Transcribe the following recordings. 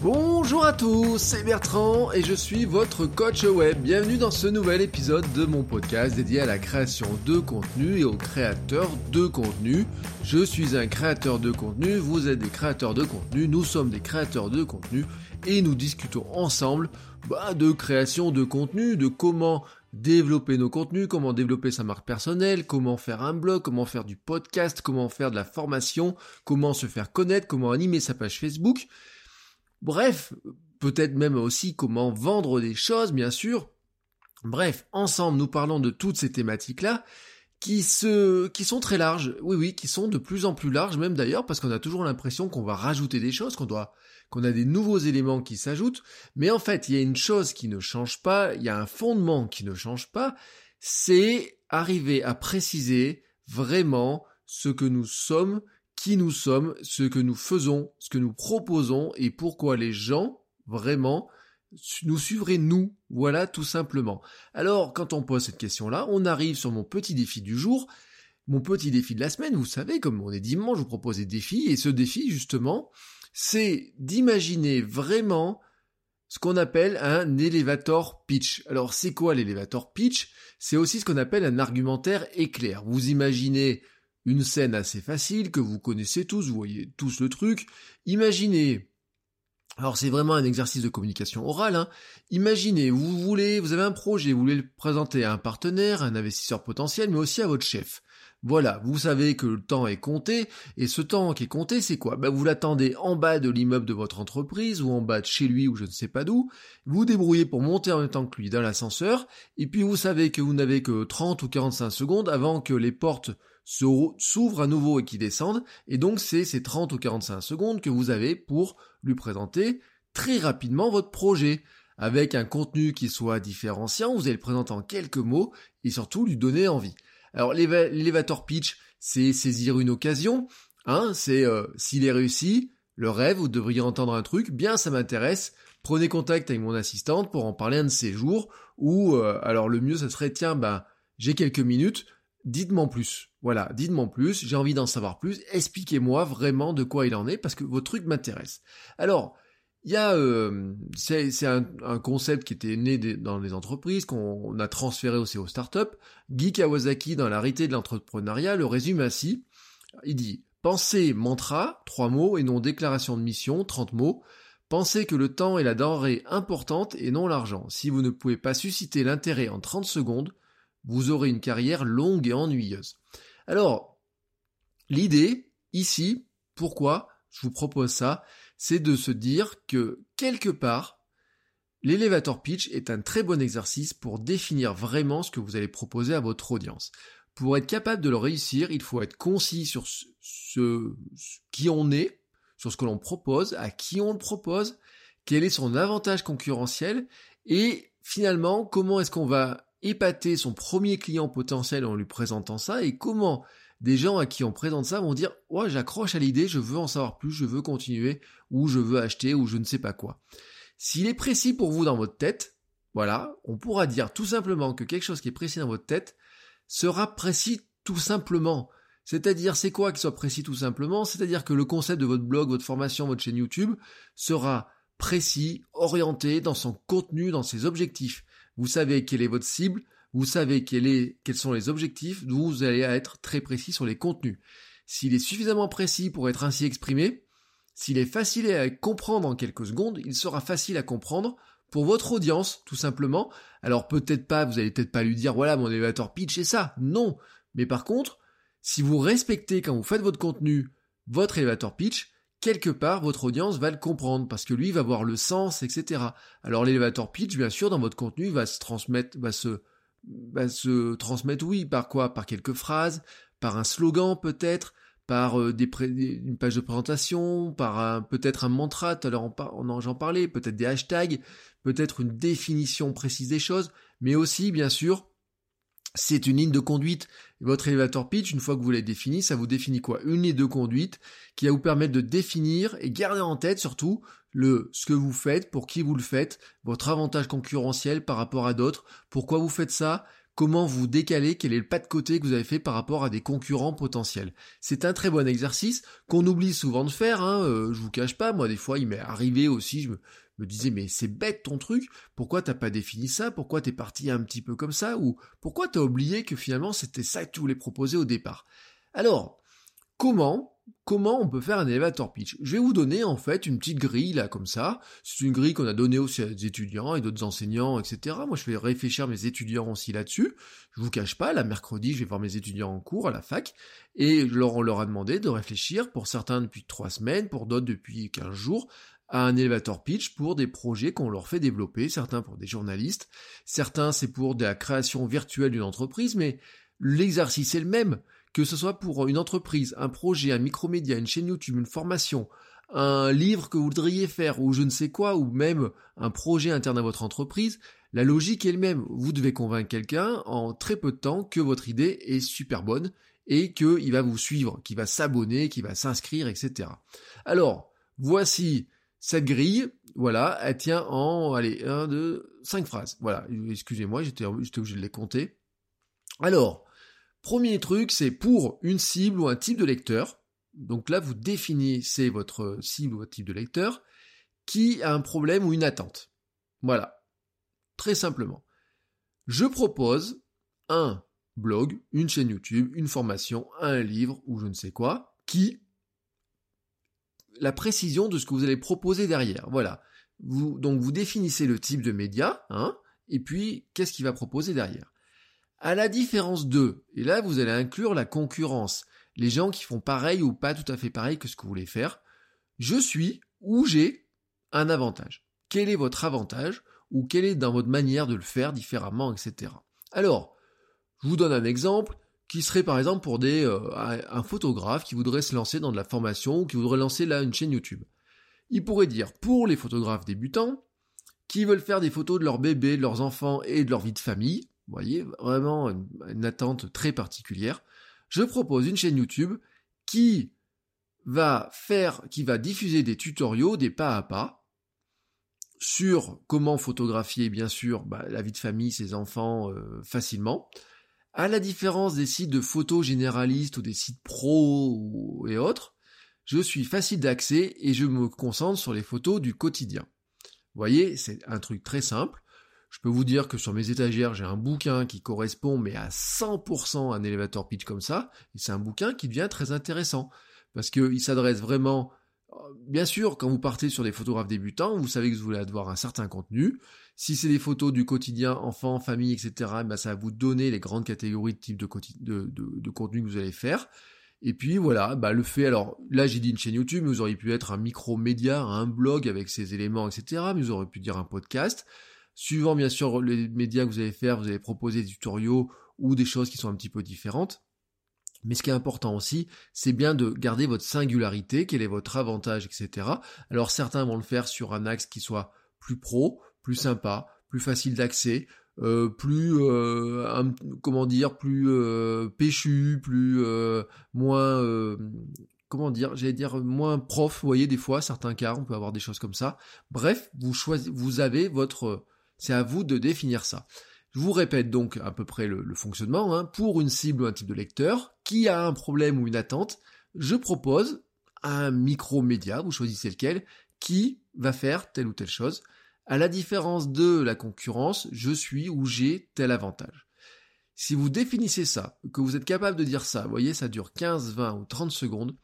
Bonjour à tous, c'est Bertrand et je suis votre coach web. Bienvenue dans ce nouvel épisode de mon podcast dédié à la création de contenu et aux créateurs de contenu. Je suis un créateur de contenu, vous êtes des créateurs de contenu, nous sommes des créateurs de contenu et nous discutons ensemble bah, de création de contenu, de comment développer nos contenus, comment développer sa marque personnelle, comment faire un blog, comment faire du podcast, comment faire de la formation, comment se faire connaître, comment animer sa page Facebook. Bref, peut-être même aussi comment vendre des choses, bien sûr. Bref, ensemble, nous parlons de toutes ces thématiques-là qui se, sont très larges. Oui, oui, qui sont de plus en plus larges, même d'ailleurs, parce qu'on a toujours l'impression qu'on va rajouter des choses, qu'on doit, qu'on a des nouveaux éléments qui s'ajoutent. Mais en fait, il y a une chose qui ne change pas, il y a un fondement qui ne change pas, c'est arriver à préciser vraiment ce que nous sommes qui nous sommes, ce que nous faisons, ce que nous proposons et pourquoi les gens, vraiment, nous suivraient nous. Voilà tout simplement. Alors, quand on pose cette question-là, on arrive sur mon petit défi du jour. Mon petit défi de la semaine, vous savez, comme on est dimanche, je vous propose des défis, et ce défi, justement, c'est d'imaginer vraiment ce qu'on appelle un elevator pitch. Alors, c'est quoi l'elevator pitch? C'est aussi ce qu'on appelle un argumentaire éclair. Vous imaginez une scène assez facile que vous connaissez tous, vous voyez tous le truc. Imaginez, alors c'est vraiment un exercice de communication orale, hein. imaginez, vous voulez, vous avez un projet, vous voulez le présenter à un partenaire, un investisseur potentiel, mais aussi à votre chef. Voilà, vous savez que le temps est compté, et ce temps qui est compté, c'est quoi? Ben, Vous l'attendez en bas de l'immeuble de votre entreprise, ou en bas de chez lui, ou je ne sais pas d'où, vous débrouillez pour monter en même temps que lui dans l'ascenseur, et puis vous savez que vous n'avez que 30 ou 45 secondes avant que les portes s'ouvre à nouveau et qui descendent, et donc c'est ces 30 ou 45 secondes que vous avez pour lui présenter très rapidement votre projet, avec un contenu qui soit différenciant, vous allez le présenter en quelques mots, et surtout lui donner envie. Alors l'élévateur pitch, c'est saisir une occasion, hein, c'est euh, s'il est réussi, le rêve, vous devriez entendre un truc, bien ça m'intéresse, prenez contact avec mon assistante pour en parler un de ces jours, ou euh, alors le mieux ça serait, tiens, ben j'ai quelques minutes, dites-moi plus. Voilà, dites-moi plus, j'ai envie d'en savoir plus, expliquez-moi vraiment de quoi il en est, parce que vos trucs m'intéressent. Alors, il y a, euh, c'est un, concept qui était né dans les entreprises, qu'on a transféré aussi aux startups. Guy Kawasaki, dans la réalité de l'entrepreneuriat, le résume ainsi. Il dit, pensez mantra, trois mots, et non déclaration de mission, 30 mots. Pensez que le temps est la denrée importante et non l'argent. Si vous ne pouvez pas susciter l'intérêt en 30 secondes, vous aurez une carrière longue et ennuyeuse. Alors, l'idée, ici, pourquoi je vous propose ça, c'est de se dire que, quelque part, l'elevator pitch est un très bon exercice pour définir vraiment ce que vous allez proposer à votre audience. Pour être capable de le réussir, il faut être concis sur ce, qui on est, sur ce que l'on propose, à qui on le propose, quel est son avantage concurrentiel, et finalement, comment est-ce qu'on va épater son premier client potentiel en lui présentant ça et comment des gens à qui on présente ça vont dire ouais j'accroche à l'idée, je veux en savoir plus, je veux continuer ou je veux acheter ou je ne sais pas quoi. S'il est précis pour vous dans votre tête, voilà, on pourra dire tout simplement que quelque chose qui est précis dans votre tête sera précis tout simplement. C'est-à-dire, c'est quoi qui soit précis tout simplement? C'est-à-dire que le concept de votre blog, votre formation, votre chaîne YouTube sera précis, orienté dans son contenu, dans ses objectifs vous savez quelle est votre cible, vous savez quels sont les objectifs, vous allez être très précis sur les contenus. S'il est suffisamment précis pour être ainsi exprimé, s'il est facile à comprendre en quelques secondes, il sera facile à comprendre pour votre audience, tout simplement. Alors peut-être pas, vous allez peut-être pas lui dire, voilà, mon élévateur pitch est ça. Non. Mais par contre, si vous respectez quand vous faites votre contenu, votre élévateur pitch, quelque part votre audience va le comprendre parce que lui va voir le sens, etc. Alors l'élévateur pitch, bien sûr, dans votre contenu, va se transmettre, va se, va se transmettre, oui, par quoi? Par quelques phrases, par un slogan peut-être, par euh, une page de présentation, par peut-être un mantra, tout à l'heure j'en parlais, peut-être des hashtags, peut-être une définition précise des choses, mais aussi bien sûr c'est une ligne de conduite. Votre elevator pitch, une fois que vous l'avez défini, ça vous définit quoi? Une ligne de conduite qui va vous permettre de définir et garder en tête surtout le ce que vous faites, pour qui vous le faites, votre avantage concurrentiel par rapport à d'autres, pourquoi vous faites ça, comment vous décalez, quel est le pas de côté que vous avez fait par rapport à des concurrents potentiels. C'est un très bon exercice qu'on oublie souvent de faire, hein, euh, je vous cache pas, moi des fois il m'est arrivé aussi, je me, me disais mais c'est bête ton truc, pourquoi t'as pas défini ça, pourquoi t'es parti un petit peu comme ça, ou pourquoi t'as oublié que finalement c'était ça que tu voulais proposer au départ? Alors, comment comment on peut faire un elevator pitch Je vais vous donner en fait une petite grille là comme ça. C'est une grille qu'on a donnée aussi à des étudiants et d'autres enseignants, etc. Moi je vais réfléchir mes étudiants aussi là-dessus. Je vous cache pas, la mercredi je vais voir mes étudiants en cours à la fac et leur, on leur a demandé de réfléchir, pour certains depuis trois semaines, pour d'autres depuis 15 jours, à un elevator pitch pour des projets qu'on leur fait développer, certains pour des journalistes, certains c'est pour la création virtuelle d'une entreprise, mais l'exercice est le même que ce soit pour une entreprise, un projet, un micromédia, une chaîne YouTube, une formation, un livre que vous voudriez faire ou je ne sais quoi, ou même un projet interne à votre entreprise, la logique est le même. Vous devez convaincre quelqu'un en très peu de temps que votre idée est super bonne et qu'il va vous suivre, qu'il va s'abonner, qu'il va s'inscrire, etc. Alors, voici cette grille, voilà, elle tient en, allez, un, deux, cinq phrases. Voilà, excusez-moi, j'étais obligé de les compter. Alors, Premier truc, c'est pour une cible ou un type de lecteur. Donc là, vous définissez votre cible ou votre type de lecteur qui a un problème ou une attente. Voilà. Très simplement. Je propose un blog, une chaîne YouTube, une formation, un livre ou je ne sais quoi, qui la précision de ce que vous allez proposer derrière. Voilà. Donc vous définissez le type de média, hein, et puis qu'est-ce qu'il va proposer derrière. À la différence d'eux, et là vous allez inclure la concurrence, les gens qui font pareil ou pas tout à fait pareil que ce que vous voulez faire, je suis ou j'ai un avantage. Quel est votre avantage ou quelle est dans votre manière de le faire différemment, etc. Alors, je vous donne un exemple qui serait par exemple pour des, euh, un photographe qui voudrait se lancer dans de la formation ou qui voudrait lancer là une chaîne YouTube. Il pourrait dire pour les photographes débutants qui veulent faire des photos de leurs bébés, de leurs enfants et de leur vie de famille, vous voyez, vraiment une, attente très particulière. Je propose une chaîne YouTube qui va faire, qui va diffuser des tutoriaux, des pas à pas, sur comment photographier, bien sûr, bah, la vie de famille, ses enfants, euh, facilement. À la différence des sites de photos généralistes ou des sites pro et autres, je suis facile d'accès et je me concentre sur les photos du quotidien. Vous voyez, c'est un truc très simple. Je peux vous dire que sur mes étagères, j'ai un bouquin qui correspond mais à 100% à un elevator pitch comme ça, et c'est un bouquin qui devient très intéressant, parce qu'il s'adresse vraiment... Euh, bien sûr, quand vous partez sur des photographes débutants, vous savez que vous voulez avoir un certain contenu. Si c'est des photos du quotidien, enfants, famille, etc., ben ça va vous donner les grandes catégories de type de, de, contenu que vous allez faire. Et puis voilà, bah le fait, alors là j'ai dit une chaîne YouTube, mais vous auriez pu être un micro-média, un blog avec ses éléments, etc. Mais vous auriez pu dire un podcast. Suivant bien sûr les médias que vous allez faire, vous allez proposer des tutoriaux ou des choses qui sont un petit peu différentes. Mais ce qui est important aussi, c'est bien de garder votre singularité, quel est votre avantage, etc. Alors certains vont le faire sur un axe qui soit plus pro, plus sympa, plus facile d'accès, euh, plus euh, comment dire, plus euh, péchu, plus moins comment dire, j'allais dire moins prof. Voyez des fois certains cas, on peut avoir des choses comme ça. Bref, vous avez votre c'est à vous de définir ça. Je vous répète donc à peu près le, fonctionnement. Hein. Pour une cible ou un type de lecteur qui a un problème ou une attente, je propose un micro-média, vous choisissez lequel, qui va faire telle ou telle chose. À la différence de la concurrence, je suis ou j'ai tel avantage. Si vous définissez ça, que vous êtes capable de dire ça, vous voyez, ça dure 15, 20 ou 30 secondes,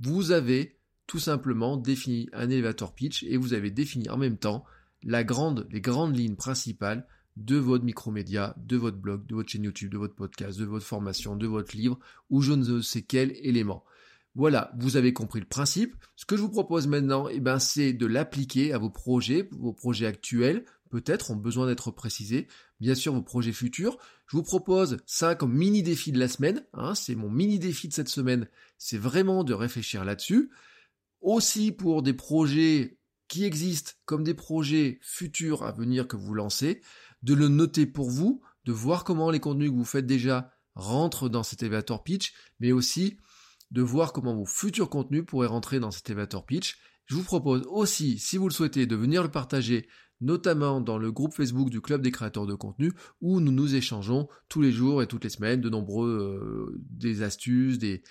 vous avez tout simplement défini un elevator pitch et vous avez défini en même temps la grande, les grandes lignes principales de votre micromédia, de votre blog, de votre chaîne YouTube, de votre podcast, de votre formation, de votre livre, ou je ne sais quel élément. Voilà, vous avez compris le principe. Ce que je vous propose maintenant, eh ben, c'est de l'appliquer à vos projets, vos projets actuels, peut-être ont besoin d'être précisés. Bien sûr, vos projets futurs. Je vous propose ça comme mini défi de la semaine. Hein, c'est mon mini défi de cette semaine. C'est vraiment de réfléchir là-dessus. Aussi pour des projets qui existent comme des projets futurs à venir que vous lancez, de le noter pour vous, de voir comment les contenus que vous faites déjà rentrent dans cet elevator pitch, mais aussi de voir comment vos futurs contenus pourraient rentrer dans cet elevator pitch. Je vous propose aussi, si vous le souhaitez, de venir le partager notamment dans le groupe Facebook du Club des créateurs de contenu, où nous nous échangeons tous les jours et toutes les semaines de nombreux euh, des astuces, des,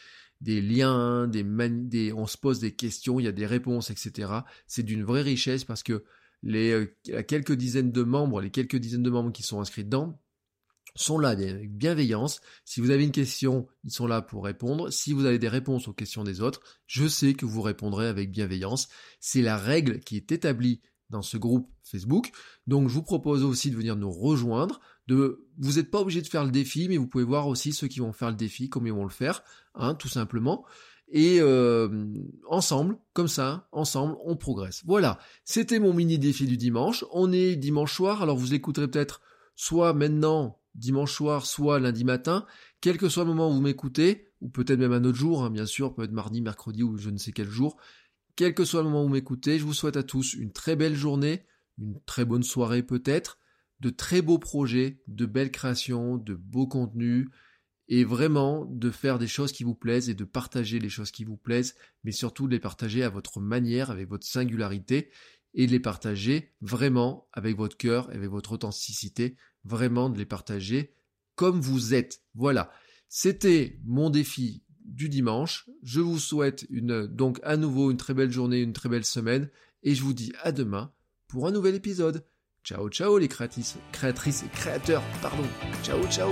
des liens, des, des, on se pose des questions, il y a des réponses, etc. C'est d'une vraie richesse parce que les euh, quelques dizaines de membres, les quelques dizaines de membres qui sont inscrits dedans, sont là avec bienveillance. Si vous avez une question, ils sont là pour répondre. Si vous avez des réponses aux questions des autres, je sais que vous répondrez avec bienveillance. C'est la règle qui est établie dans ce groupe Facebook. Donc je vous propose aussi de venir nous rejoindre. Vous n'êtes pas obligé de faire le défi, mais vous pouvez voir aussi ceux qui vont faire le défi, comment ils vont le faire, hein, tout simplement. Et euh, ensemble, comme ça, ensemble, on progresse. Voilà, c'était mon mini défi du dimanche. On est dimanche soir, alors vous écouterez peut-être soit maintenant, dimanche soir, soit lundi matin, quel que soit le moment où vous m'écoutez, ou peut-être même un autre jour, hein, bien sûr, peut être mardi, mercredi ou je ne sais quel jour. Quel que soit le moment où vous m'écoutez, je vous souhaite à tous une très belle journée, une très bonne soirée peut-être, de très beaux projets, de belles créations, de beaux contenus, et vraiment de faire des choses qui vous plaisent et de partager les choses qui vous plaisent, mais surtout de les partager à votre manière, avec votre singularité, et de les partager vraiment avec votre cœur avec votre authenticité, vraiment de les partager comme vous êtes. Voilà. C'était mon défi du dimanche. Je vous souhaite une, donc à nouveau une très belle journée, une très belle semaine, et je vous dis à demain pour un nouvel épisode. Ciao ciao les créatrices, créatrices et créateurs, pardon. Ciao ciao